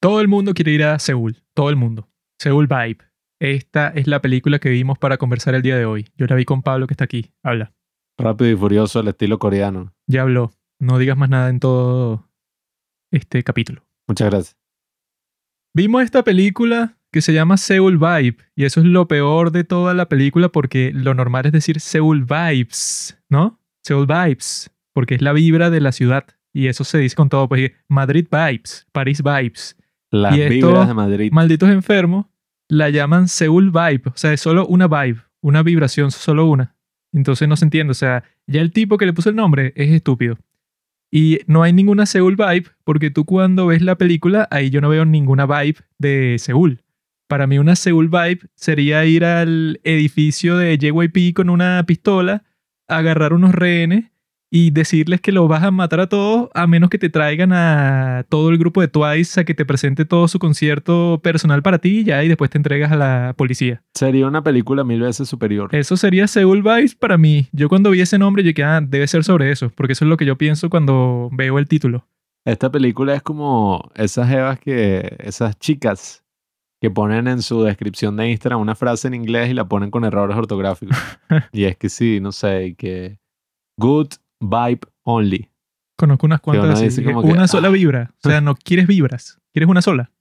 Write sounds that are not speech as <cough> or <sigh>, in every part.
Todo el mundo quiere ir a Seúl, todo el mundo. Seúl Vibe. Esta es la película que vimos para conversar el día de hoy. Yo la vi con Pablo que está aquí. Habla. Rápido y furioso al estilo coreano. Ya habló. No digas más nada en todo este capítulo. Muchas gracias. Vimos esta película que se llama Seoul Vibe y eso es lo peor de toda la película porque lo normal es decir Seoul Vibes, ¿no? Seoul Vibes, porque es la vibra de la ciudad y eso se dice con todo, pues Madrid Vibes, París Vibes. Las Y vibras de Madrid. Malditos enfermos la llaman Seoul Vibe, o sea, es solo una vibe, una vibración, solo una. Entonces no se entiende, o sea, ya el tipo que le puso el nombre es estúpido. Y no hay ninguna Seoul Vibe, porque tú cuando ves la película, ahí yo no veo ninguna vibe de Seúl. Para mí una Seoul Vibe sería ir al edificio de JYP con una pistola, agarrar unos rehenes y decirles que los vas a matar a todos a menos que te traigan a todo el grupo de Twice a que te presente todo su concierto personal para ti y ya y después te entregas a la policía. Sería una película mil veces superior. Eso sería Seoul Vibes para mí. Yo cuando vi ese nombre yo dije, ah, debe ser sobre eso, porque eso es lo que yo pienso cuando veo el título. Esta película es como esas jevas que, esas chicas que ponen en su descripción de Instagram una frase en inglés y la ponen con errores ortográficos. <laughs> y es que sí, no sé, que good vibe only. Conozco unas cuantas así, que que, una sola ah. vibra. O sea, no quieres vibras, quieres una sola.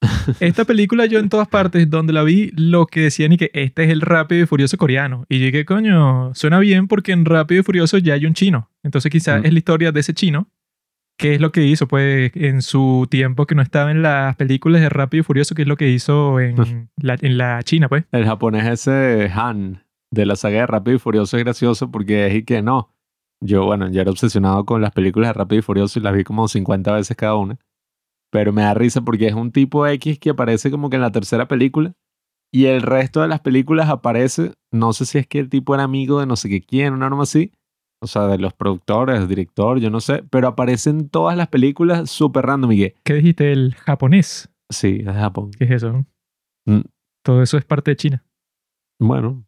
<laughs> Esta película yo en todas partes donde la vi, lo que decían y que este es el Rápido y Furioso coreano. Y yo dije, coño, suena bien porque en Rápido y Furioso ya hay un chino. Entonces quizás Mm. es la historia de ese chino. ¿Qué es lo que hizo? Pues en su tiempo que no estaba en las películas de Rápido y Furioso, ¿qué es lo que hizo en la, en la China, pues? El japonés ese Han de la saga de Rápido y Furioso es gracioso porque es y que no. Yo, bueno, ya era obsesionado con las películas de Rápido y Furioso y las vi como 50 veces cada una. Pero me da risa porque es un tipo X que aparece como que en la tercera película y el resto de las películas aparece, no sé si es que el tipo era amigo de no sé qué quién, una norma así. O sea, de los productores, del director, yo no sé. Pero aparece en todas las películas súper random y ¿Qué dijiste? El japonés. sí, es de Japón. ¿Qué es eso? Mm. Todo eso es parte de China. Bueno,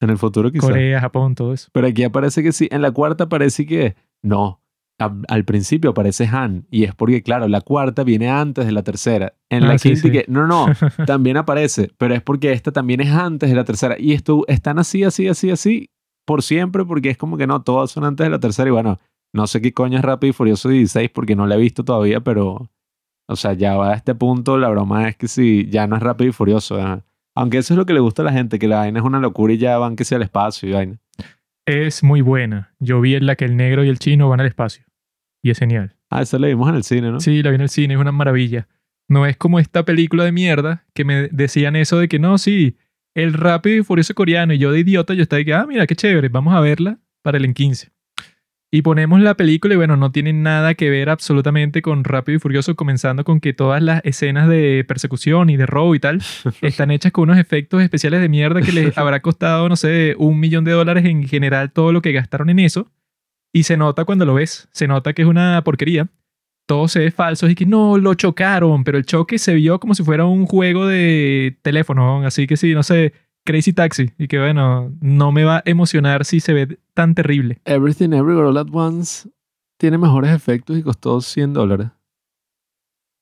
en el futuro quizás. Corea, Japón, todo eso. Pero aquí aparece que sí. En la cuarta parece que no. A- al principio aparece Han. Y es porque, claro, la cuarta viene antes de la tercera. En Ah, la sí, quinta sí. que no, no, <laughs> también aparece. Pero es porque esta también es antes de la tercera. Y esto están así, así, así, así. Por siempre, porque es como que no, todas son antes de la tercera. Y bueno, no sé qué coño es Rápido y Furioso 16 porque no la he visto todavía, pero. O sea, ya va a este punto. La broma es que sí, ya no es Rápido y Furioso. ¿eh? Aunque eso es lo que le gusta a la gente, que la vaina es una locura y ya van que sea al espacio y vaina. Es muy buena. Yo vi en la que el negro y el chino van al espacio. Y es genial. Ah, eso la vimos en el cine, ¿no? Sí, la vi en el cine, es una maravilla. No es como esta película de mierda que me decían eso de que no, sí, el rápido y furioso coreano. Y yo de idiota, yo estaba de que, ah, mira, qué chévere, vamos a verla para el en 15. Y ponemos la película y bueno, no tiene nada que ver absolutamente con Rápido y Furioso, comenzando con que todas las escenas de persecución y de robo y tal <laughs> están hechas con unos efectos especiales de mierda que les <laughs> habrá costado, no sé, un millón de dólares en general todo lo que gastaron en eso. Y se nota cuando lo ves, se nota que es una porquería. Todo se ve falso y que no, lo chocaron, pero el choque se vio como si fuera un juego de teléfono, así que sí, no sé, Crazy Taxi. Y que bueno, no me va a emocionar si se ve tan terrible. Everything Everywhere All At Once tiene mejores efectos y costó 100 dólares.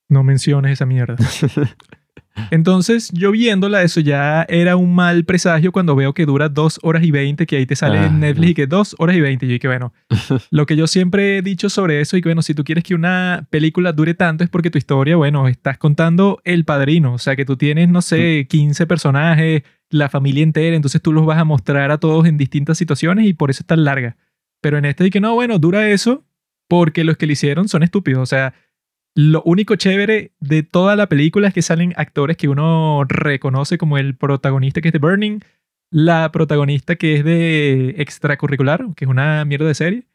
No menciones esa mierda. <laughs> Entonces, yo viéndola, eso ya era un mal presagio cuando veo que dura 2 horas y 20, que ahí te sale Ah, en Netflix no. y que 2 horas y 20. Y yo dije, bueno, <laughs> lo que yo siempre he dicho sobre eso y que, bueno, si tú quieres que una película dure tanto es porque tu historia, bueno, estás contando El Padrino. O sea, que tú tienes, no sé, 15 personajes, la familia entera, entonces tú los vas a mostrar a todos en distintas situaciones y por eso es tan larga. Pero en este, que no, bueno, dura eso porque los que le hicieron son estúpidos. O sea, lo único chévere de toda la película es que salen actores que uno reconoce como el protagonista que es de Burning, la protagonista que es de extracurricular, que es una mierda de serie.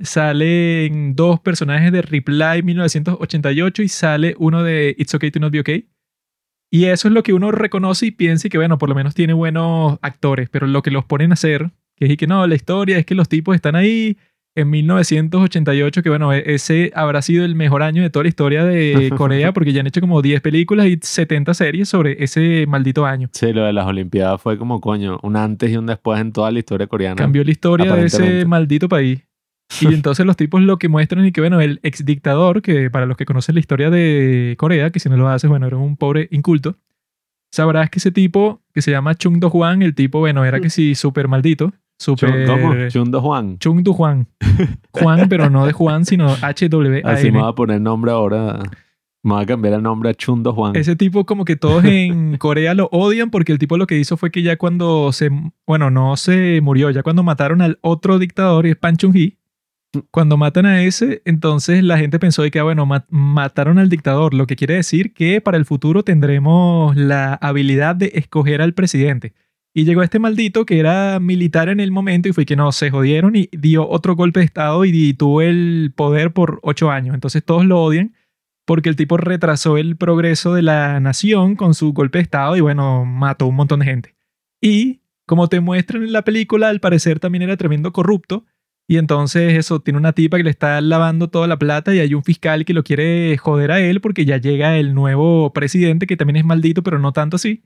Salen dos personajes de Reply 1988 y sale uno de It's Okay to Not Be Okay. Y eso es lo que uno reconoce y piensa y que, bueno, por lo menos tiene buenos actores, pero lo que los ponen a hacer, que es y que no, la historia es que los tipos están ahí en 1988, que bueno, e- ese habrá sido el mejor año de toda la historia de <laughs> Corea, porque ya han hecho como 10 películas y 70 series sobre ese maldito año. Sí, lo de las Olimpiadas fue como coño, un antes y un después en toda la historia coreana. Cambió la historia de ese maldito país. Y <laughs> entonces los tipos lo que muestran y que, bueno, el ex dictador, que para los que conocen la historia de Corea, que si no lo haces, bueno, eres un pobre inculto, sabrás que ese tipo, que se llama Chung Do Hwan, el tipo, bueno, era que sí, súper maldito. Super... ¿Cómo? Chung Do Juan. Chung Do Juan. <laughs> Juan, pero no de Juan, sino H-W-A-N. Así me voy a poner nombre ahora. Me voy a cambiar el nombre a Chundo Juan. Ese tipo como que todos en <laughs> Corea lo odian porque el tipo lo que hizo fue que ya cuando se... Bueno, no se murió, ya cuando mataron al otro dictador, y es Pan Chung-hee, cuando matan a ese, entonces la gente pensó de que, ah, bueno, mataron al dictador, lo que quiere decir que para el futuro tendremos la habilidad de escoger al presidente. Y llegó este maldito que era militar en el momento y fue que no, se jodieron y dio otro golpe de Estado y tuvo el poder por ocho años. Entonces todos lo odian porque el tipo retrasó el progreso de la nación con su golpe de Estado y bueno, mató un montón de gente. Y como te muestran en la película, al parecer también era tremendo corrupto. Y entonces eso, tiene una tipa que le está lavando toda la plata y hay un fiscal que lo quiere joder a él porque ya llega el nuevo presidente que también es maldito, pero no tanto así.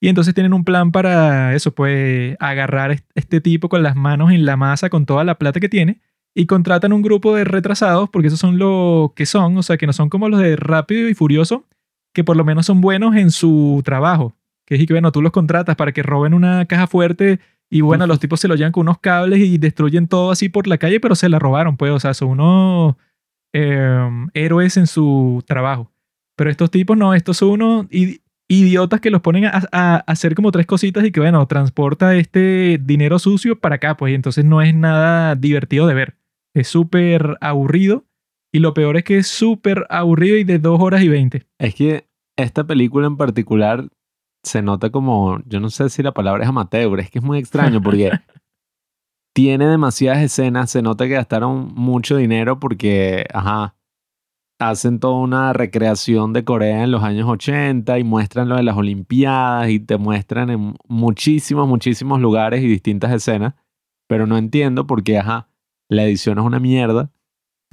Y entonces tienen un plan para eso, pues agarrar este tipo con las manos en la masa con toda la plata que tiene y contratan un grupo de retrasados porque esos son lo que son, o sea, que no son como los de Rápido y Furioso, que por lo menos son buenos en su trabajo. Que es que, bueno, tú los contratas para que roben una caja fuerte y bueno, los tipos se lo llevan con unos cables y destruyen todo así por la calle, pero se la robaron, pues, o sea, son unos em, héroes en su trabajo. Pero estos tipos no, estos son unos idiotas que los ponen a, hacer como tres cositas y que, bueno, transporta este dinero sucio para acá, pues, y entonces no es nada divertido de ver. Es súper aburrido y lo peor es que es súper aburrido y de dos horas y veinte. Es que esta película en particular se nota como, yo no sé si la palabra es amateur, es que es muy extraño porque <laughs> tiene demasiadas escenas, se nota que gastaron mucho dinero porque, ajá, hacen toda una recreación de Corea en los años 80 y muestran lo de las Olimpiadas y te muestran en muchísimos, muchísimos lugares y distintas escenas, pero no entiendo por qué, ajá, la edición es una mierda,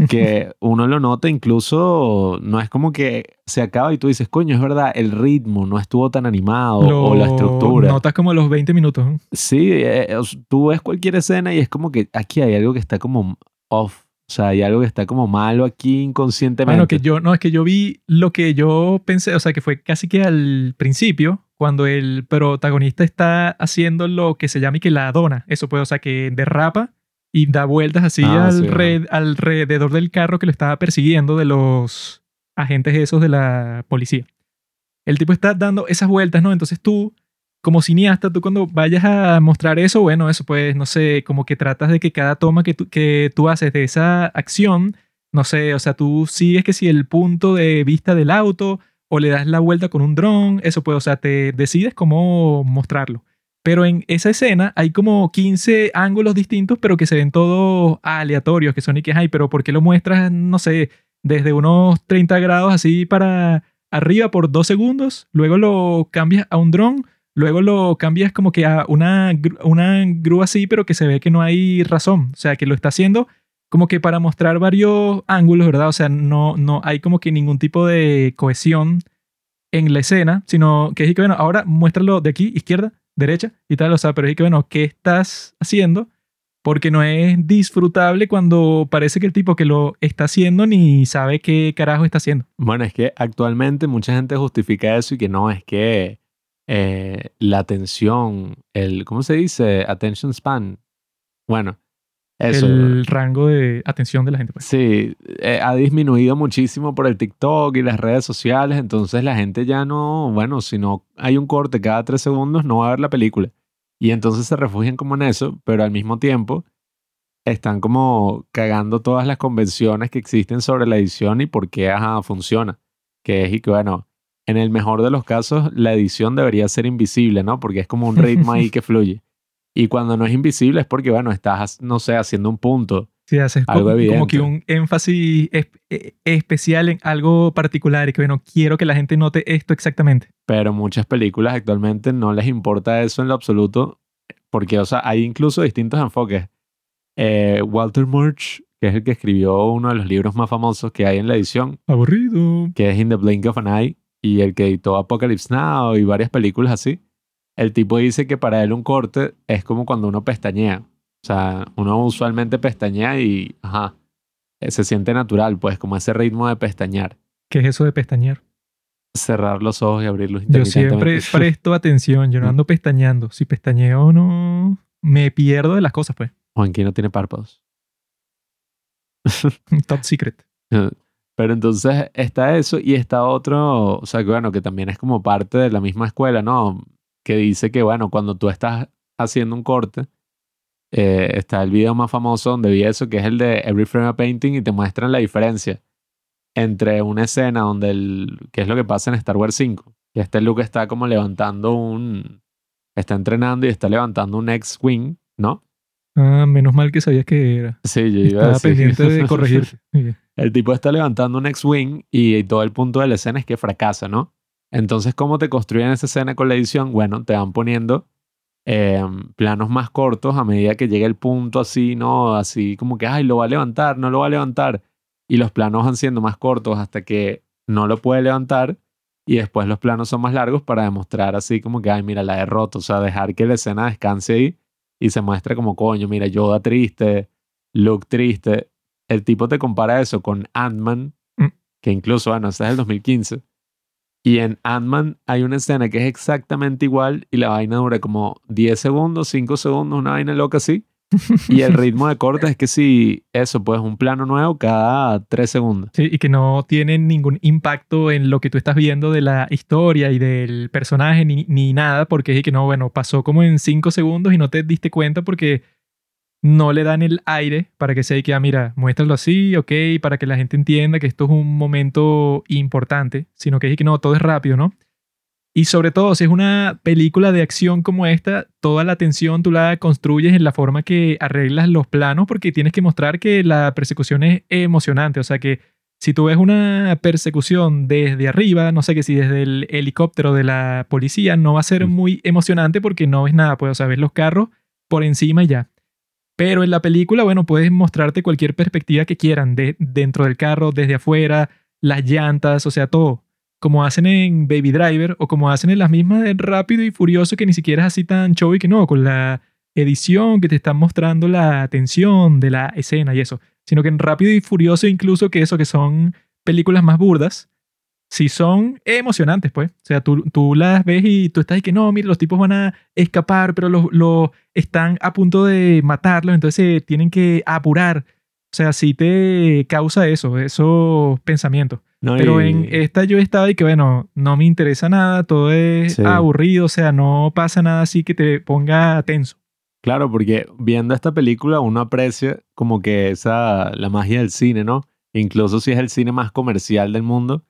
que uno lo nota incluso, no es como que se acaba y tú dices, coño, es verdad, el ritmo no estuvo tan animado o la estructura. Notas como los 20 minutos. Sí, eh, tú ves cualquier escena y es como que aquí hay algo que está como off o sea, hay algo que está como malo aquí inconscientemente. Bueno, que yo, no, es que yo vi lo que yo pensé, o sea, que fue casi que al principio, cuando el protagonista está haciendo lo que se llama y que la dona. Eso puede, o sea, que derrapa y da vueltas así ah, alrededor del carro que lo estaba persiguiendo de los agentes esos de la policía. El tipo está dando esas vueltas, ¿no? Entonces tú como cineasta, tú cuando vayas a mostrar eso, bueno, eso pues, no sé, como que tratas de que cada toma que tú, que tú haces de esa acción, no sé, o sea, tú sigues que si el punto de vista del auto o le das la vuelta con un dron, eso pues, o sea, te decides cómo mostrarlo. Pero en esa escena hay como 15 ángulos distintos, pero que se ven todos aleatorios, que son y que hay, pero ¿por qué lo muestras, no sé, desde unos 30 grados así para arriba por dos segundos, luego lo cambias a un dron Luego lo cambias como que a una, una grúa así, pero que se ve que no hay razón. O sea, que lo está haciendo como que para mostrar varios ángulos, ¿verdad? O sea, no, no hay como que ningún tipo de cohesión en la escena, sino que es que, bueno, ahora muéstralo de aquí, izquierda, derecha y tal. O sea, pero es que, bueno, ¿qué estás haciendo? Porque no es disfrutable cuando parece que el tipo que lo está haciendo ni sabe qué carajo está haciendo. Bueno, es que actualmente mucha gente justifica eso y que no, es que eh, la atención, el, ¿cómo se dice? Attention span. Bueno, eso. El rango de atención de la gente. Pues. Sí, eh, ha disminuido muchísimo por el TikTok y las redes sociales, entonces la gente ya no, bueno, si no hay un corte cada tres segundos, no va a ver la película. Y entonces se refugian como en eso, pero al mismo tiempo están como cagando todas las convenciones que existen sobre la edición y por qué ajá, funciona. Que es y que, bueno, en el mejor de los casos, la edición debería ser invisible, ¿no? Porque es como un ritmo ahí <laughs> que fluye. Y cuando no es invisible es porque, bueno, estás, no sé, haciendo un punto. Sí, haces algo como, como que un énfasis e, especial en algo particular y que, bueno, quiero que la gente note esto exactamente. Pero muchas películas actualmente no les importa eso en lo absoluto, porque, o sea, hay incluso distintos enfoques. Eh, Walter Murch, que es el que escribió uno de los libros más famosos que hay en la edición. Aburrido. Que es In the Blink of an Eye y el que editó Apocalypse Now y varias películas así, el tipo dice que para él un corte es como cuando uno pestañea. O sea, uno usualmente pestañea y, ajá, eh, se siente natural, pues, como ese ritmo de pestañear. ¿Qué es eso de pestañear? Cerrar los ojos y abrirlos Yo siempre <laughs> presto atención, yo no ando pestañeando. Si pestañeo no, me pierdo de las cosas, pues. Juanqui no tiene párpados. <laughs> Top secret. Pero entonces está eso y está otro, o sea, que bueno, que también es como parte de la misma escuela, ¿no? Que dice que, bueno, cuando tú estás haciendo un corte, eh, está el video más famoso donde vi eso, que es el de Every Frame a Painting, y te muestran la diferencia entre una escena donde el, que es lo que pasa en Star Wars 5, que este Luke está como levantando un, está entrenando y está levantando un X-Wing, ¿no? Ah, menos mal que sabías que era. Sí, yo iba Estaba a decir. pendiente de <laughs> corregirte. <laughs> El tipo está levantando un X-Wing y todo el punto de la escena es que fracasa, ¿no? Entonces, ¿cómo te construyen esa escena con la edición? Bueno, te van poniendo eh, planos más cortos a medida que llega el punto así, ¿no? Así como que, ay, lo va a levantar, no lo va a levantar. Y los planos van siendo más cortos hasta que no lo puede levantar. Y después los planos son más largos para demostrar así como que, ay, mira, la derrota. O sea, dejar que la escena descanse ahí y se muestre como, coño, mira, Yoda triste, Luke triste. El tipo te compara eso con Ant-Man, Mm. que incluso, bueno, ese es el 2015. Y en Ant-Man hay una escena que es exactamente igual y la vaina dura como 10 segundos, 5 segundos, una vaina loca así. <laughs> Y el ritmo de corte es que si eso, pues un plano nuevo cada 3 segundos. Sí, y que no tienen ningún impacto en lo que tú estás viendo de la historia y del personaje ni, ni nada, porque es que no, bueno, pasó como en cinco segundos y no te diste cuenta porque no le dan el aire para que se que, ah, mira, muéstralo así, ok, para que la gente entienda que esto es un momento importante, sino que es que no, todo es rápido, ¿no? Y sobre todo, si es una película de acción como esta, toda la tensión tú la construyes en la forma que arreglas los planos porque tienes que mostrar que la persecución es emocionante. O sea que si tú ves una persecución desde arriba, no sé que si desde el helicóptero de la policía, no va a ser muy emocionante porque no ves nada, pues, o sea, ves los carros por encima y ya. Pero en la película, bueno, puedes mostrarte cualquier perspectiva que quieran, de, dentro del carro, desde afuera, las llantas, o sea, todo. Como hacen en Baby Driver o como hacen en las mismas de Rápido y Furioso, que ni siquiera es así tan show y que no, con la edición que te están mostrando la tensión de la escena y eso, sino que en Rápido y Furioso incluso que eso, que son películas más burdas, sí son emocionantes, pues. O sea, tú, tú las ves y tú estás ahí que no, mira, los tipos van a escapar, pero los, los están a punto de matarlos, entonces se tienen que apurar. O sea, sí te causa eso, esos pensamientos. No, Pero y- en esta yo estaba y que, bueno, no me interesa nada, todo es Sí. aburrido, o sea, no pasa nada así que te ponga tenso. Claro, porque viendo esta película uno aprecia como que esa, la magia del cine, ¿no? Incluso si es el cine más comercial del mundo,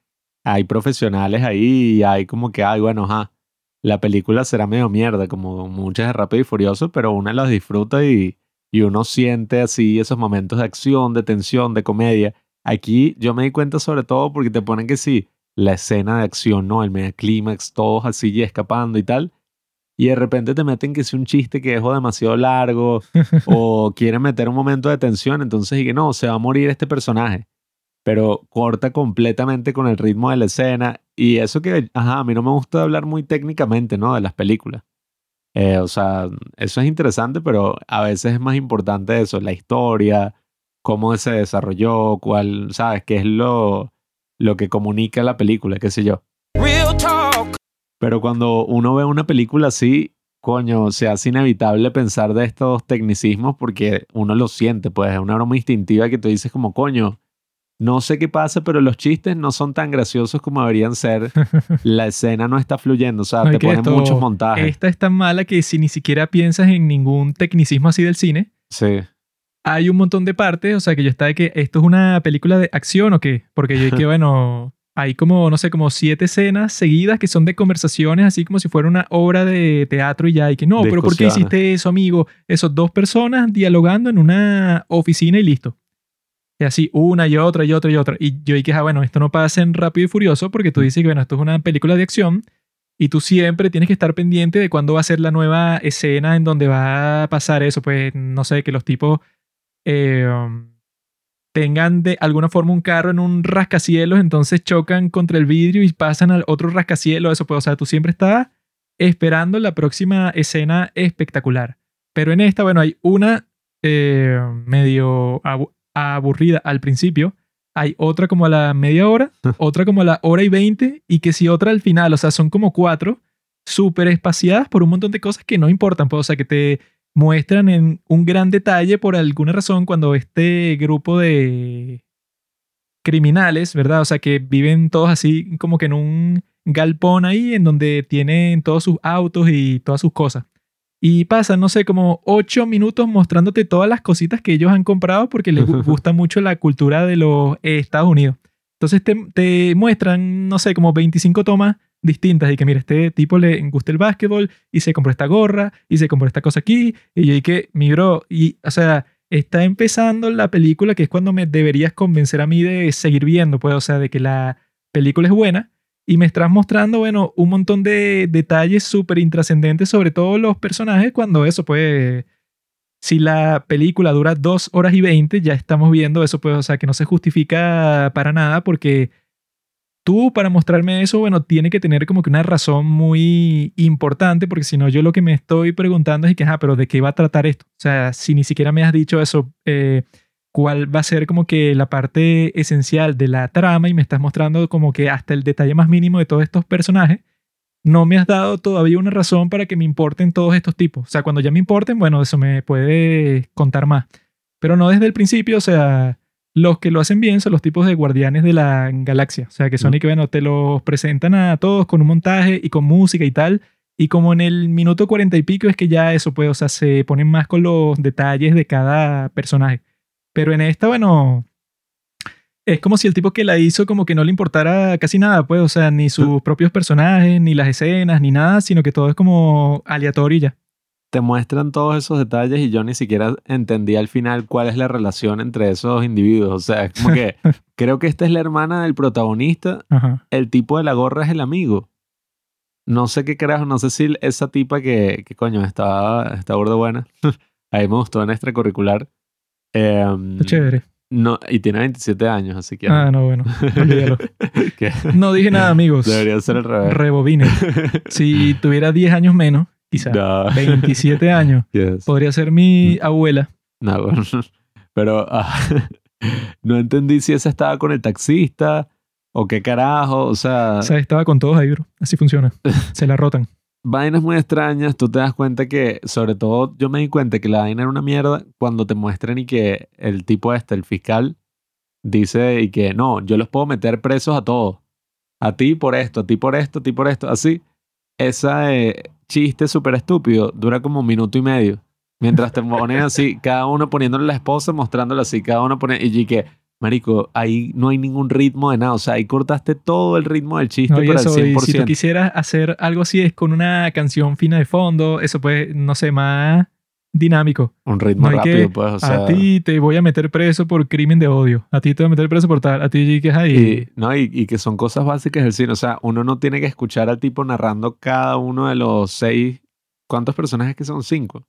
hay profesionales ahí y hay como que, ay, bueno, ajá, la película será medio mierda, como muchas de Rápido y Furioso, pero uno las disfruta y, y uno siente así esos momentos de acción, de tensión, de comedia. Aquí yo me di cuenta sobre todo porque te ponen que sí, la escena de acción, ¿no? El mega clímax, todos así y escapando y tal. Y de repente te meten que es un chiste que o demasiado largo <laughs> o quieren meter un momento de tensión, entonces y que no, se va a morir este personaje. Pero corta completamente con el ritmo de la escena. Y eso que, ajá, a mí no me gusta hablar muy técnicamente, ¿no? De las películas. Eh, o sea, eso es interesante, pero a veces es más importante eso, la historia, cómo se desarrolló, cuál, ¿sabes? ¿Qué es lo, lo que comunica la película, qué sé yo? Real talk. Pero cuando uno ve una película así, coño, se hace inevitable pensar de estos tecnicismos porque uno lo siente, pues es una broma instintiva que tú dices como, coño, no sé qué pasa, pero los chistes no son tan graciosos como deberían ser. <laughs> La escena no está fluyendo, o sea, No, te ponen esto- muchos montajes. Esta es tan mala que si ni siquiera piensas en ningún tecnicismo así del cine, Sí, hay un montón de partes, o sea, que yo estaba de que esto es una película de acción o qué, porque yo que <laughs> bueno, hay como, no sé, como siete escenas seguidas que son de conversaciones, así como si fuera una obra de teatro y ya, y que no, pero ¿por qué hiciste eso, amigo? Esos dos personas dialogando en una oficina y listo. Y así, una y otra y otra y otra. Y yo dije, ah, bueno, esto no pasa en Rápido y Furioso porque tú dices que, bueno, esto es una película de acción y tú siempre tienes que estar pendiente de cuándo va a ser la nueva escena en donde va a pasar eso. Pues, no sé, que los tipos eh, um, tengan de alguna forma un carro en un rascacielos, entonces chocan contra el vidrio y pasan al otro rascacielos. Eso, pues, o sea, tú siempre estás esperando la próxima escena espectacular. Pero en esta, bueno, hay una eh, medio aburrida al principio. Hay otra como a la media hora, <laughs> otra como a la hora y veinte, y que si otra al final, o sea, son como cuatro, súper espaciadas por un montón de cosas que no importan, pues, o sea, que te muestran en un gran detalle por alguna razón cuando este grupo de criminales, ¿verdad? O sea, que viven todos así como que en un galpón ahí en donde tienen todos sus autos y todas sus cosas. Y pasan, no sé, como ocho minutos mostrándote todas las cositas que ellos han comprado porque les gu- <laughs> gusta mucho la cultura de los Estados Unidos. Entonces te, te muestran, no sé, como 25 tomas distintas y que mira, este tipo le gusta el básquetbol y se compró esta gorra y se compró esta cosa aquí y yo que, mi bro, y o sea, está empezando la película que es cuando me deberías convencer a mí de seguir viendo, pues, o sea, de que la película es buena y me estás mostrando, bueno, un montón de detalles súper intrascendentes sobre todos los personajes cuando eso, pues, si la película dura dos horas y veinte, ya estamos viendo eso, pues, o sea, que no se justifica para nada porque tú para mostrarme eso, bueno, tiene que tener como que una razón muy importante porque si no, yo lo que me estoy preguntando es que, ah, pero ¿de qué va a tratar esto? O sea, si ni siquiera me has dicho eso, eh, cuál va a ser como que la parte esencial de la trama y me estás mostrando como que hasta el detalle más mínimo de todos estos personajes, no me has dado todavía una razón para que me importen todos estos tipos. O sea, cuando ya me importen, bueno, eso me puede contar más. Pero no desde el principio, o sea, los que lo hacen bien son los tipos de guardianes de la galaxia. O sea, que son y que, bueno, te los presentan a todos con un montaje y con música y tal. Y como en el minuto cuarenta y pico es que ya eso, pues, o sea, se ponen más con los detalles de cada personaje. Pero en esta, bueno, es como si el tipo que la hizo como que no le importara casi nada, pues, o sea, ni sus propios personajes, ni las escenas, ni nada, sino que todo es como aleatorio y ya. Te muestran todos esos detalles y yo ni siquiera entendí al final cuál es la relación entre esos individuos. O sea, es como que <laughs> creo que esta es la hermana del protagonista, Ajá. el tipo de la gorra es el amigo. No sé qué carajo, no sé si esa tipa que, que coño, estaba, está burda buena. <laughs> Ahí me gustó en extracurricular. Está chévere. No, y tiene 27 años, así que. Ah, no, bueno. olvídalo. <laughs> No dije nada, amigos. debería ser al revés. Rebobine. <laughs> Si tuviera 10 años menos, quizá No. 27 <laughs> años, Yes. podría ser mi abuela. No, bueno. Pero ah, no entendí si esa estaba con el taxista o qué carajo. O sea, O sea, estaba con todos ahí, bro. Así funciona. Se la rotan. Vainas muy extrañas. Tú te das cuenta que, sobre todo, yo me di cuenta que la vaina era una mierda cuando te muestran y que el tipo este, el fiscal, dice y que no, yo los puedo meter presos a todos. A ti por esto, a ti por esto, a ti por esto. Así, ese chiste súper estúpido dura como un minuto y medio. Mientras te ponen así, <laughs> cada uno poniéndole la esposa, mostrándole así, cada uno pone y que, marico, ahí no hay ningún ritmo de nada. O sea, ahí cortaste todo el ritmo del chiste No, para eso, el y 100%. si tú quisieras hacer algo así, es con una canción fina de fondo, eso pues, no sé, más dinámico. Un ritmo No rápido, que, pues, o sea. a ti te voy a meter preso por crimen de odio. A ti te voy a meter preso por tal. A ti que es ahí. Y, no, y, y que son cosas básicas del cine. O sea, uno no tiene que escuchar al tipo narrando cada uno de los seis. ¿Cuántos personajes que son? Cinco.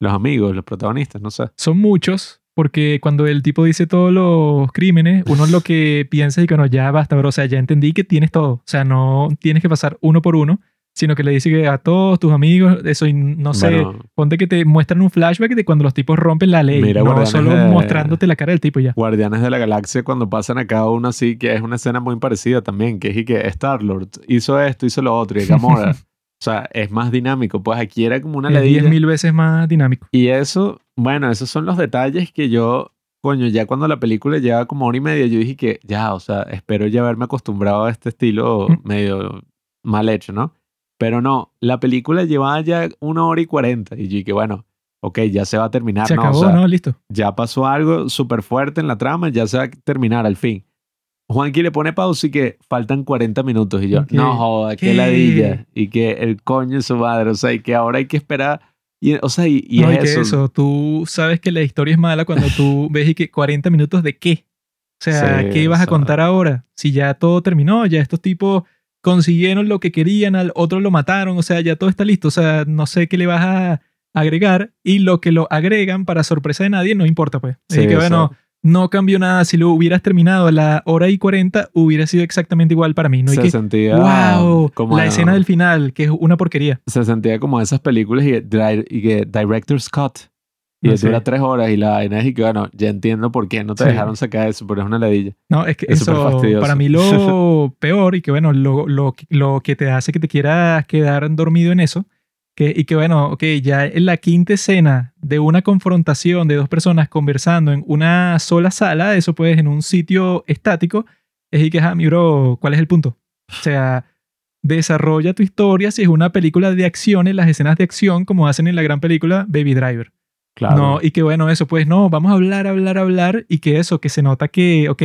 Los amigos, los protagonistas, no sé. Son muchos, porque cuando el tipo dice todos los crímenes, uno lo que piensa es que no, ya basta, bro. O sea, ya entendí que tienes todo. O sea, no tienes que pasar uno por uno, sino que le dice que a todos tus amigos, eso, y no sé, Bueno, ponte que te muestran un flashback de cuando los tipos rompen la ley. Mira, no solo de- mostrándote la cara del tipo ya. Guardianes de la Galaxia, cuando pasan a cada uno así, que es una escena muy parecida también, que es y que Star-Lord hizo esto, hizo lo otro, y <laughs> Gamora. O sea, es más dinámico. Pues aquí era como una Es ledilla. 10.000 veces más dinámico. Y eso, bueno, esos son los detalles que yo, coño, ya cuando la película lleva como hora y media, yo dije que ya, o sea, espero ya haberme acostumbrado a este estilo Mm. medio mal hecho, ¿no? Pero no, la película llevaba ya una hora y cuarenta. Y yo dije, bueno, ok, ya se va a terminar, Se ¿no? acabó, o sea, ¿no? Listo. ya pasó algo súper fuerte en la trama, ya se va a terminar al fin. Juanqui le pone pausa y que faltan 40 minutos. Y yo, no joda, qué ladilla. Y que el coño es su madre, o sea, y que ahora hay que esperar. Y, o sea, y, y no, es y eso. eso, tú sabes que la historia es mala cuando tú <laughs> ves y que 40 minutos de qué. O sea, Sí, ¿qué vas a o sea. contar ahora? Si ya todo terminó, ya estos tipos consiguieron lo que querían, al otro lo mataron, o sea, ya todo está listo. O sea, no sé qué le vas a agregar y lo que lo agregan para sorpresa de nadie no importa, pues. Así Sí, que o bueno, sea, no cambió nada. Si lo hubieras terminado a la hora y 40, hubiera sido exactamente igual para mí. No se que, sentía wow, como la escena del final, que es una porquería. se sentía como esas películas y, que dri- y que director Scott Y No dura tres horas y la vaina es y que, bueno, ya entiendo por qué no te Sí. dejaron sacar eso, pero es una ladilla. No, es que Es eso, para mí lo <laughs> peor y que bueno, lo, lo, lo que te hace que te quieras quedar dormido en eso, que, y que bueno, ok, ya en la quinta escena de una confrontación de dos personas conversando en una sola sala, eso pues en un sitio estático, es y que, ah, mi bro, ¿cuál es el punto? O sea, desarrolla tu historia si es una película de acción, en las escenas de acción, como hacen en la gran película Baby Driver. Claro. No, y que bueno, eso, pues no, vamos a hablar, hablar, hablar, y que eso, que se nota que, ok,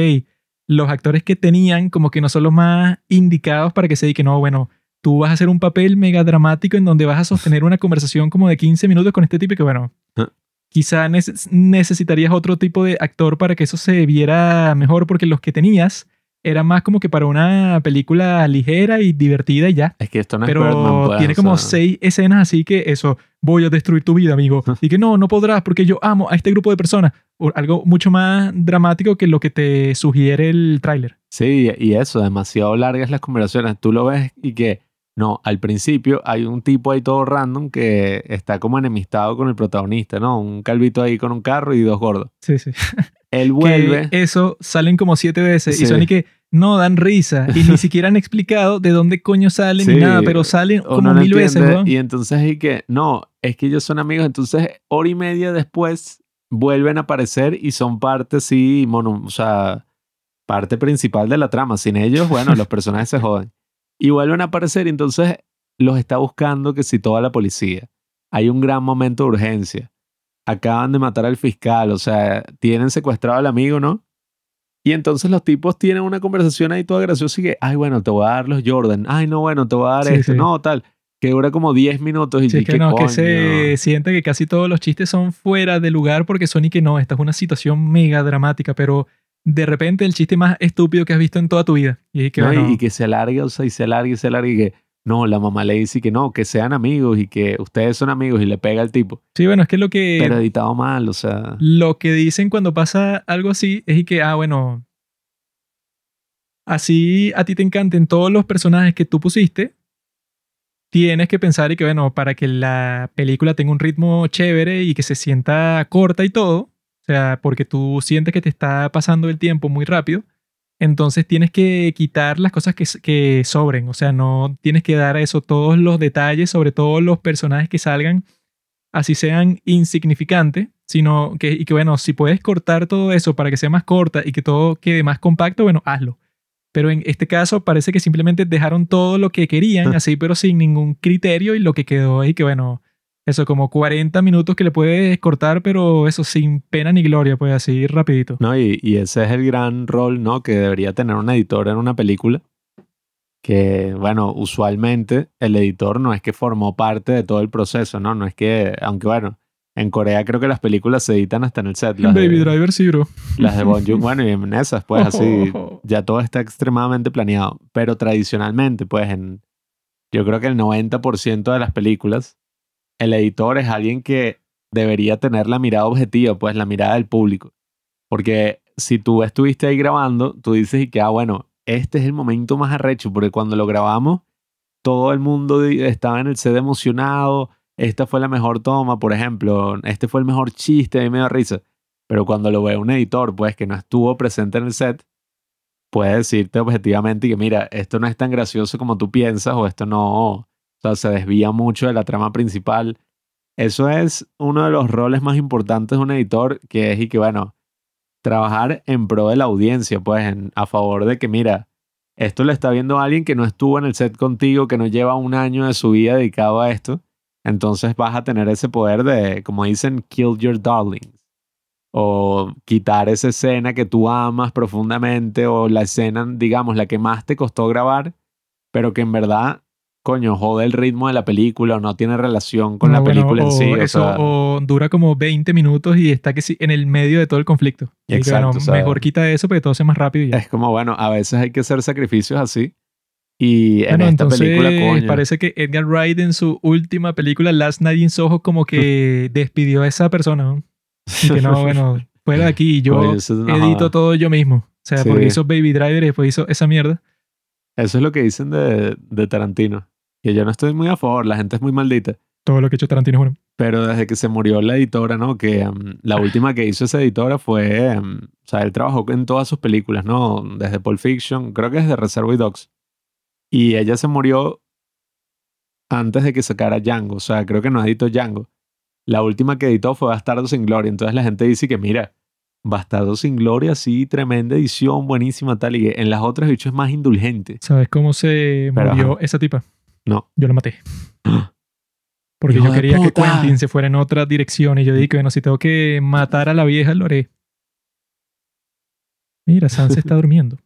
los actores que tenían como que no son los más indicados para que se diga no, bueno, tú vas a hacer un papel mega dramático en donde vas a sostener una conversación como de 15 minutos con este tipo y que bueno, Ah. quizá neces- necesitarías otro tipo de actor para que eso se viera mejor porque los que tenías eran más como que para una película ligera y divertida y ya. Es que esto no es Pero Birdman, pues, tiene o como sea, seis escenas así que eso, voy a destruir tu vida, amigo. Y que no, no podrás porque yo amo a este grupo de personas. O algo mucho más dramático que lo que te sugiere el tráiler. Sí, y eso, demasiado largas las conversaciones. Tú lo ves y que, no, al principio hay un tipo ahí todo random que está como enemistado con el protagonista, ¿no? Un calvito ahí con un carro y dos gordos. Sí, sí. Él vuelve. Que eso salen como siete veces y son y que no dan risa y ni siquiera han explicado de dónde coño salen ni nada, pero salen como no mil veces, weón. Y entonces es que, no, es que ellos son amigos. Entonces, hora y media después vuelven a aparecer y son parte, sí, mono, o sea, parte principal de la trama. Sin ellos, bueno, los personajes se joden. Y vuelven a aparecer y entonces los está buscando que si toda la policía. Hay un gran momento de urgencia. Acaban de matar al fiscal, o sea, tienen secuestrado al amigo, ¿no? Y entonces los tipos tienen una conversación ahí toda graciosa y que, ay, bueno, te voy a dar los Jordan. Ay, no, bueno, te voy a dar Sí, esto. sí. No, tal. Que dura como 10 minutos y Sí, es ¿qué que no, que se siente que casi todos los chistes son fuera de lugar porque son y que no, esta es una situación mega dramática, pero de repente el chiste más estúpido que has visto en toda tu vida. Y que, No, y- bueno, y, que se alargue, o sea, y se alargue y se alargue y que, no, la mamá le dice que no, que sean amigos y que ustedes son amigos y le pega al tipo. sí, bueno, es que lo que, Pero editado mal, o sea. lo que dicen cuando pasa algo así es y que, ah, bueno, así a ti te encanten todos los personajes que tú pusiste, tienes que pensar y que, bueno, para que la película tenga un ritmo chévere y que se sienta corta y todo, sea, porque tú sientes que te está pasando el tiempo muy rápido, entonces tienes que quitar las cosas que, sobren, o sea, no tienes que dar a eso todos los detalles sobre todos los personajes que salgan, así sean insignificantes, sino que, y que, bueno, si puedes cortar todo eso para que sea más corta y que todo quede más compacto, bueno, hazlo. Pero en este caso parece que simplemente dejaron todo lo que querían, así, pero sin ningún criterio, y lo que quedó es que, bueno, eso, como 40 minutos que le puedes cortar, pero eso sin pena ni gloria, pues así rapidito. No, y, y ese es el gran rol, ¿no? Que debería tener un editor en una película. Que, bueno, usualmente el editor no es que formó parte de todo el proceso, ¿no? No es que, aunque bueno, en Corea creo que las películas se editan hasta en el set. Las Baby de, Driver sí, bro. Las de Bon Joon, <laughs> bueno, y en esas, pues así, ya todo está extremadamente planeado. Pero tradicionalmente, pues en, yo creo que el 90% de las películas, el editor es alguien que debería tener la mirada objetiva, pues la mirada del público. Porque si tú estuviste ahí grabando, tú dices que, ah, bueno, este es el momento más arrecho, porque cuando lo grabamos, todo el mundo estaba en el set emocionado, esta fue la mejor toma, por ejemplo, este fue el mejor chiste, a mí me da risa. Pero cuando lo ve un editor, pues que no estuvo presente en el set, puede decirte objetivamente que mira, esto no es tan gracioso como tú piensas o esto no, o sea, se desvía mucho de la trama principal. Eso es uno de los roles más importantes de un editor, que es y que bueno, trabajar en pro de la audiencia, pues a favor de que mira, esto lo está viendo alguien que no estuvo en el set contigo, que no lleva un año de su vida dedicado a esto. Entonces vas a tener ese poder de, como dicen, kill your darlings. O quitar esa escena que tú amas profundamente o la escena, digamos, la que más te costó grabar, pero que en verdad, coño, jode el ritmo de la película o no tiene relación con la bueno, película en sí. o eso, sea, o dura como 20 minutos y está que sí, en el medio de todo el conflicto. Y que, Exacto, bueno, o sea, mejor quita eso para que todo sea más rápido y ya. es como, bueno, a veces hay que hacer sacrificios así. Y en Bueno, esta entonces película, coño. parece que Edgar Wright en su última película, Last Night in Soho, como que <laughs> despidió a esa persona. ¿no? Y que no, bueno, <laughs> fuera de aquí, yo Coño, edito joda. todo yo mismo. O sea, Sí. porque hizo Baby Driver y después hizo esa mierda. Eso es lo que dicen de, de Tarantino. Que yo no estoy muy a favor, la gente es muy maldita. Todo lo que ha hecho Tarantino es bueno. Pero desde que se murió la editora, ¿no? Que um, la última que hizo esa editora fue, um, o sea, él trabajó en todas sus películas, ¿no? Desde Pulp Fiction, creo que desde Reservoir Dogs. Y ella se murió antes de que sacara Django, o sea, creo que no editó Django. La última que editó fue Bastardo sin Gloria, entonces la gente dice que mira, Bastardo sin Gloria, sí, tremenda edición, buenísima, tal, y en las otras bicho es más indulgente. ¿Sabes cómo se Pero, murió ajá. esa tipa? No. Yo la maté. <gasps> Porque yo quería que. Quentin se fuera en otra dirección y yo dije, bueno, si tengo que matar a la vieja, lo haré. Mira, Sansa está <laughs> durmiendo.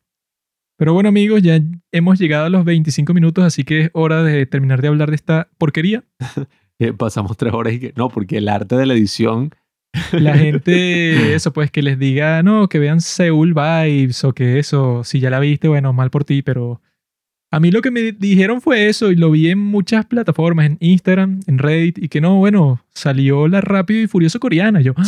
Pero bueno, amigos, ya hemos llegado a los 25 minutos, así que es hora de terminar de hablar de esta porquería. <laughs> Pasamos tres horas y que no, porque el arte de la edición, La <laughs> gente, eso pues, que les diga, no, que vean Seoul Vibes o que eso, si ya la viste, bueno, mal por ti, pero a mí lo que me dijeron fue eso y lo vi en muchas plataformas, en Instagram, en Reddit, y que no, bueno, salió la Rápido y Furioso coreana. Yo, ¡ah!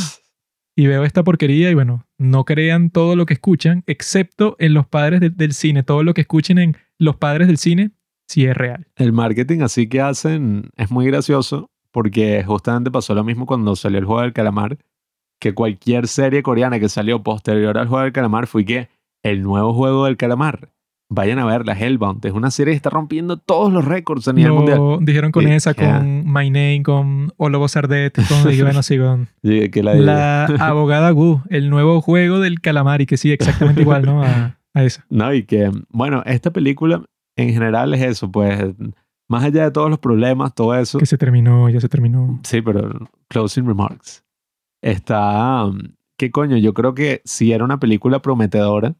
y veo esta porquería y bueno, no crean todo lo que escuchan, excepto en los padres de- del cine. Todo lo que escuchen en los padres del cine, sí es real. el marketing así que hacen es muy gracioso, porque justamente pasó lo mismo cuando salió el juego del calamar, que cualquier serie coreana que salió posterior al juego del calamar fue que el nuevo juego del calamar. Vayan a verla, Hellbound. Es una serie que está rompiendo todos los récords a nivel mundial. Lo dijeron con Sí, esa, ya. con My Name, con Olobo Sardet, con, y bueno, sí, con <laughs> Sí, que la, La abogada Wu, el nuevo juego del calamar y que sí, exactamente igual, ¿no? A, a esa. No, y que, bueno, esta película en general es eso, pues, más allá de todos los problemas, todo eso. Que se terminó, ya se terminó. Sí, pero closing remarks. Está, um, ¿qué coño? Yo creo que si era una película prometedora,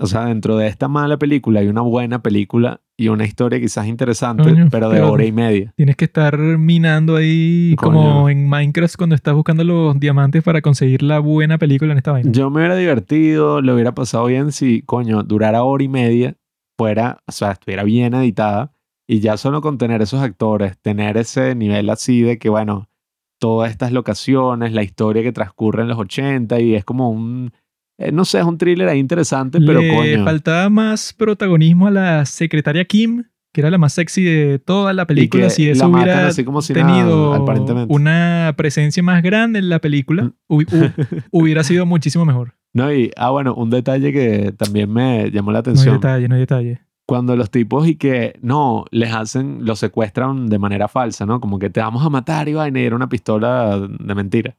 o sea, dentro de esta mala película hay una buena película y una historia quizás interesante, Coño, pero de hora y media. Tienes que estar minando ahí Coño. como en Minecraft cuando estás buscando los diamantes para conseguir la buena película en esta vaina. Yo me hubiera divertido, lo hubiera pasado bien si, coño, durara hora y media, fuera, o sea, estuviera bien editada y ya solo con tener esos actores, tener ese nivel así de que, bueno, todas estas locaciones, la historia que transcurre en los 80 y es como un, eh, no sé, es un thriller ahí interesante, pero Le coño. faltaba más protagonismo a la secretaria Kim, que era la más sexy de toda la y película. que Si eso hubiera así como si tenido nada, una presencia más grande en la película, Mm. hu- hu- <laughs> hubiera sido muchísimo mejor. No, y, ah, bueno, un detalle que también me llamó la No hay atención. detalle, no hay detalle. Cuando los tipos y que no, les hacen, los secuestran de manera falsa, ¿no? Como que te vamos a matar y vaina y era una pistola de mentira.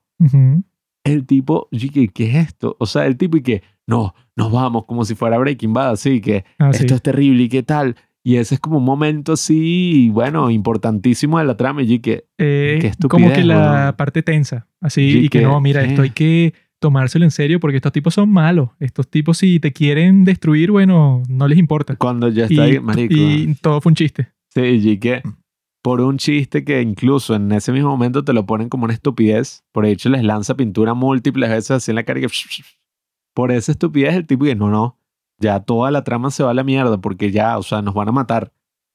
El tipo, y que, ¿qué es esto? O sea, el tipo y que, no, nos vamos como si fuera Breaking Bad, así que Ah, sí. esto es terrible y qué tal. Y ese es como un momento así, bueno, importantísimo de la trama y que, Eh, como que la parte tensa. Así, Sí, y que que- no, mira, ¿qué? esto hay que tomárselo en serio porque estos tipos son malos. Estos tipos, si te quieren destruir, bueno, no les importa. cuando ya Y, está ahí, marico. y todo fue un chiste. Sí, y que por un chiste que incluso en ese mismo momento te lo ponen como una estupidez, por hecho les lanza pintura múltiples veces así en la cara y que por esa estupidez el tipo que no, no, ya toda la trama se va a la mierda porque ya, o sea, nos van a matar.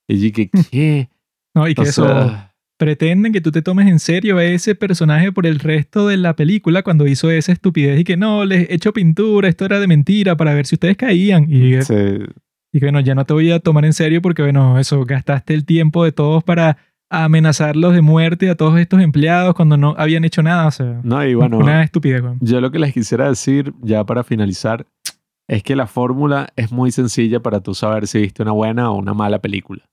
Y que, ¿qué? No, y que O eso sea, pretenden que tú te tomes en serio a ese personaje por el resto de la película cuando hizo esa estupidez y que no, les echo pintura, esto era de mentira para ver si ustedes caían. Y, sí, y que bueno, ya no te voy a tomar en serio porque bueno, eso, gastaste el tiempo de todos para amenazarlos de muerte a todos estos empleados cuando no habían hecho nada. O sea, no, y bueno, una estupidez, yo lo que les quisiera decir, ya para finalizar, es que la fórmula es muy sencilla para tú saber si viste una buena o una mala película.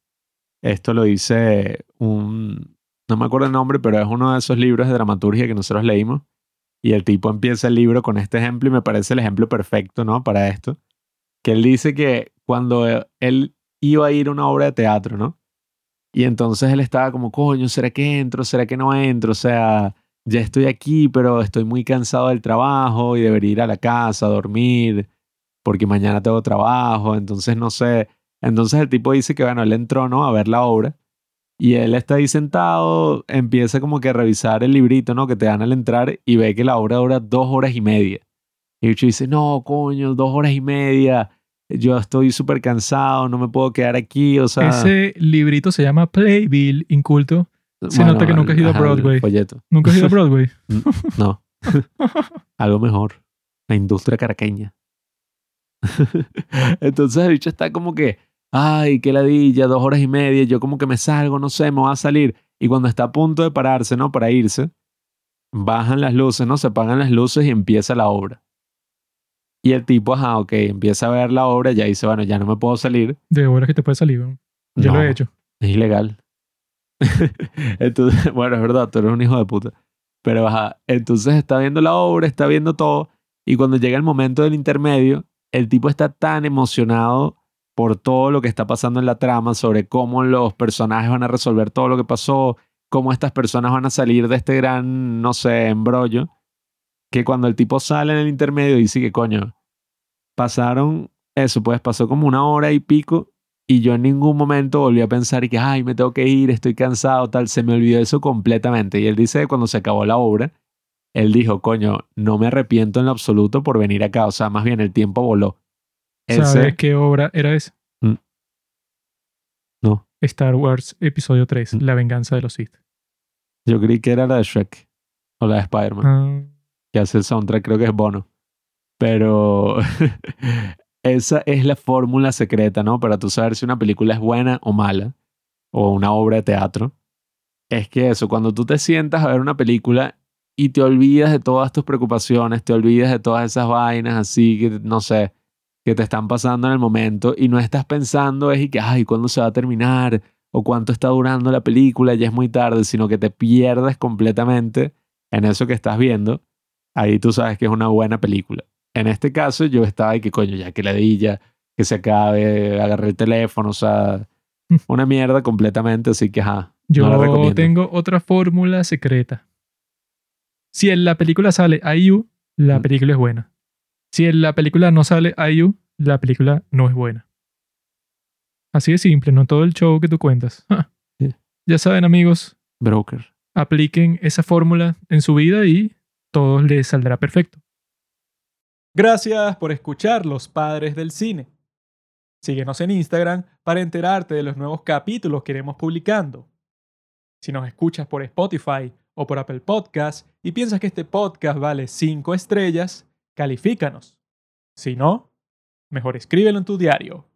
Esto lo dice un, no me acuerdo el nombre, pero es uno de esos libros de dramaturgia que nosotros leímos. Y el tipo empieza el libro con este ejemplo y me parece el ejemplo perfecto, ¿no? Para esto. Que él dice que cuando él iba a ir a una obra de teatro, ¿no? Y entonces él estaba como, coño, ¿será que entro? ¿Será que no entro? O sea, ya estoy aquí, pero estoy muy cansado del trabajo y debería ir a la casa dormir porque mañana tengo trabajo, entonces no sé. Entonces el tipo dice que, bueno, él entró, ¿no? A ver la obra y él está ahí sentado, empieza como que a revisar el librito, ¿no? Que te dan al entrar y ve que la obra dura dos horas y media. Y bicho dice, no, coño, dos horas y media. Yo estoy súper cansado, no me puedo quedar aquí, o sea... Ese librito se llama Playbill, inculto. se nota que nunca has ido a ajá, Broadway. folleto. ¿Nunca has ido a Broadway? <laughs> No. <laughs> Algo mejor. La industria caraqueña. <laughs> Entonces el bicho está como que, ay, qué ladilla, dos horas y media, yo como que me salgo, no sé, me voy a salir. Y cuando está a punto de pararse, ¿no? Para irse, bajan las luces, ¿no? Se apagan las luces y empieza la obra. Y el tipo, ajá, ok, empieza a ver la obra, ya dice, bueno, ya no me puedo salir. De horas que te puede salir, weón. Yo lo No, he hecho. Es ilegal. <laughs> entonces, <laughs> bueno, es verdad, tú eres un hijo de puta. Pero ajá, entonces está viendo la obra, está viendo todo. Y cuando llega el momento del intermedio, el tipo está tan emocionado por todo lo que está pasando en la trama, sobre cómo los personajes van a resolver todo lo que pasó, cómo estas personas van a salir de este gran, no sé, embrollo, que cuando el tipo sale en el intermedio dice que coño, pasaron eso, pues pasó como una hora y pico y yo en ningún momento volví a pensar y que, ay, me tengo que ir, estoy cansado, tal, se me olvidó eso completamente. Y él dice que cuando se acabó la obra, él dijo, coño, no me arrepiento en lo absoluto por venir acá, o sea, más bien el tiempo voló. ¿Sabes qué obra era esa? Mm. No. Star Wars Episodio 3, Mm. La venganza de los Sith. Yo creí que era la de Shrek o la de Spider-Man. Ah, que hace el soundtrack, creo que es Bono. Pero <laughs> esa es la fórmula secreta, ¿no? Para tú saber si una película es buena o mala, o una obra de teatro. Es que eso, cuando tú te sientas a ver una película y te olvidas de todas tus preocupaciones, te olvidas de todas esas vainas así que, no sé, que te están pasando en el momento y no estás pensando es y que, ay, ¿cuándo se va a terminar? O cuánto está durando la película, ya es muy tarde, sino que te pierdes completamente en eso que estás viendo ahí tú sabes que es una buena película. En este caso yo estaba y que coño, ya que la ya, que se acabe, agarré el teléfono, o sea, <laughs> una mierda completamente, así que ajá. yo no la recomiendo. tengo otra fórmula secreta. Si en la película sale IU, la película es buena. Si en la película no sale IU, la película no es buena. Así de simple, no todo el show que tú cuentas. Ja. <laughs> Sí. Ya saben, amigos, Broker. apliquen esa fórmula en su vida y todo les saldrá perfecto. Gracias por escuchar Los Padres del Cine. Síguenos en Instagram para enterarte de los nuevos capítulos que iremos publicando. Si nos escuchas por Spotify o por Apple Podcast y piensas que este podcast vale 5 estrellas, califícanos. Si no, mejor escríbelo en tu diario.